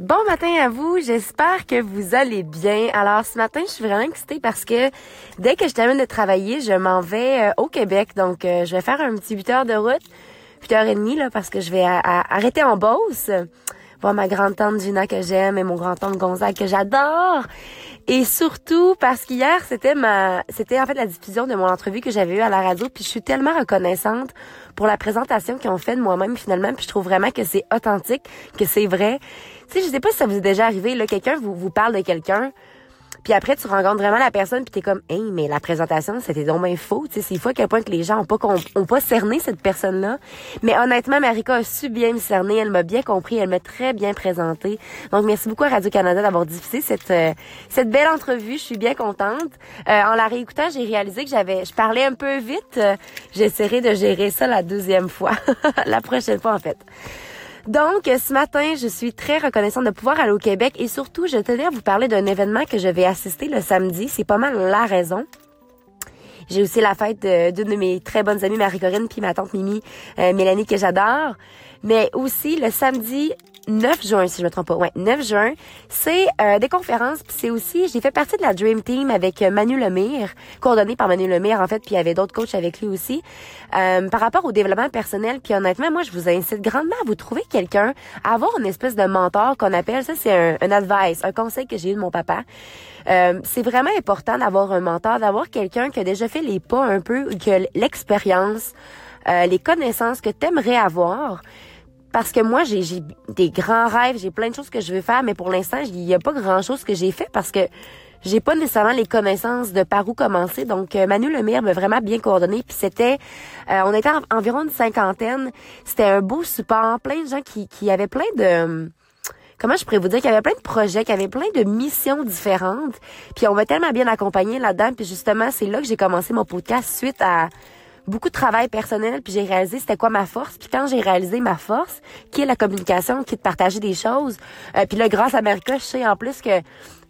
Bon matin à vous, j'espère que vous allez bien. Alors ce matin, je suis vraiment excitée parce que dès que je termine de travailler, je m'en vais euh, au Québec. Donc euh, je vais faire un petit 8 heures de route, 8 heures et demie là, parce que je vais arrêter en Beauce, ma grande-tante Gina que j'aime et mon grand-tante Gonzague que j'adore. Et surtout parce qu'hier, c'était ma c'était en fait la diffusion de mon entrevue que j'avais eue à la radio, puis je suis tellement reconnaissante pour la présentation qu'ils ont fait de moi-même finalement, puis je trouve vraiment que c'est authentique, que c'est vrai. Tu sais, je sais pas si ça vous est déjà arrivé là, quelqu'un vous vous parle de quelqu'un, puis après, tu rencontres vraiment la personne, puis t'es comme, hey, mais la présentation, c'était donc bien faux. Tu sais, c'est fou à quel point que les gens ont pas, ont pas cerné cette personne-là. Mais honnêtement, Marika a su bien me cerner. Elle m'a bien compris. Elle m'a très bien présenté. Donc, merci beaucoup à Radio-Canada d'avoir diffusé cette, euh, cette belle entrevue. Je suis bien contente. Euh, en la réécoutant, j'ai réalisé que j'avais, je parlais un peu vite. J'essaierai de gérer ça la deuxième fois. la prochaine fois, en fait. Donc, ce matin, je suis très reconnaissante de pouvoir aller au Québec et surtout, je tenais à vous parler d'un événement que je vais assister le samedi. C'est pas mal la raison. J'ai aussi la fête d'une de, mes très bonnes amies, Marie-Corinne, puis ma tante Mimi, euh, Mélanie, que j'adore. Mais aussi, le samedi 9 juin, si je me trompe pas. Ouais, 9 juin. C'est euh, des conférences, puis c'est aussi, j'ai fait partie de la Dream Team avec euh, Manu Lemire, coordonné par Manu Lemire, en fait, puis il y avait d'autres coachs avec lui aussi, euh, par rapport au développement personnel. Puis honnêtement, moi, je vous incite grandement à vous trouver quelqu'un, à avoir une espèce de mentor qu'on appelle, ça c'est un, un advice, un conseil que j'ai eu de mon papa. Euh, c'est vraiment important d'avoir un mentor, d'avoir quelqu'un qui a déjà fait les pas un peu, qui a l'expérience, euh, les connaissances que tu aimerais avoir parce que moi, j'ai des grands rêves, j'ai plein de choses que je veux faire, mais pour l'instant, il n'y a pas grand-chose que j'ai fait parce que j'ai pas nécessairement les connaissances de par où commencer. Donc, euh, Manu Lemire m'a vraiment bien coordonné. Puis c'était, euh, on était environ une cinquantaine. C'était un beau support, plein de gens qui, qui avaient plein de comment je pourrais vous dire qu'il y avait plein de projets, qu'il y avait plein de missions différentes. Puis on m'a tellement bien accompagné là-dedans. Puis justement, c'est là que j'ai commencé mon podcast suite à beaucoup de travail personnel, puis j'ai réalisé c'était quoi ma force. Puis quand j'ai réalisé ma force, qui est la communication, qui est de partager des choses, euh, puis là, grâce à America, je sais en plus que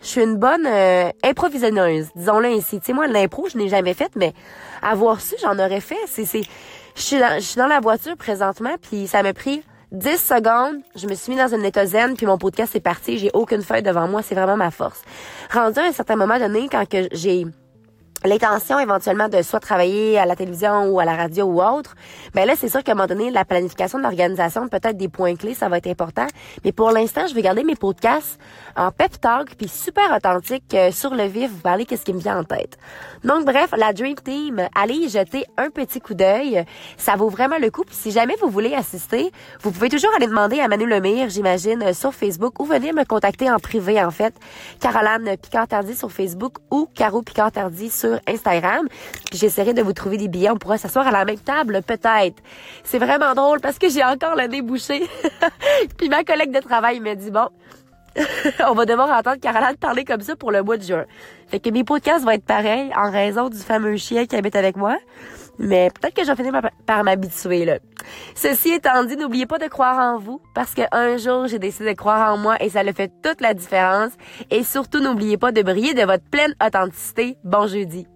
je suis une bonne euh, improvisionneuse, disons-le ainsi. Tu sais, moi, l'impro, je n'ai jamais faite, mais avoir su, j'en aurais fait. C'est, c'est, je suis dans, je suis dans la voiture présentement, puis ça m'a pris 10 secondes, je me suis mis dans une état puis mon podcast est parti. J'ai aucune feuille devant moi, c'est vraiment ma force. Rendu à un certain moment donné, quand que j'ai l'intention éventuellement de soit travailler à la télévision ou à la radio ou autre, ben là, c'est sûr qu'à un moment donné, la planification de l'organisation, peut-être des points clés, ça va être important. Mais pour l'instant, je vais garder mes podcasts en pep talk puis super authentique euh, sur le vif, vous parler qu'est-ce qui me vient en tête. Donc bref, la Dream Team, allez y jeter un petit coup d'œil. Ça vaut vraiment le coup. Puis si jamais vous voulez assister, vous pouvez toujours aller demander à Manu Lemire, j'imagine, euh, sur Facebook ou venir me contacter en privé, en fait. Caroline Picard-Tardy sur Facebook ou Caro Picard-Tardy sur Instagram. J'essaierai de vous trouver des billets. On pourra s'asseoir à la même table, peut-être. C'est vraiment drôle parce que j'ai encore le nez bouché. Puis ma collègue de travail me dit, bon, on va devoir entendre Caroline parler comme ça pour le mois de juin. Fait que mes podcasts vont être pareils en raison du fameux chien qui habite avec moi. Mais peut-être que je vais finir par m'habituer, là. Ceci étant dit, n'oubliez pas de croire en vous parce qu'un jour, j'ai décidé de croire en moi et ça le fait toute la différence. Et surtout, n'oubliez pas de briller de votre pleine authenticité. Bon jeudi.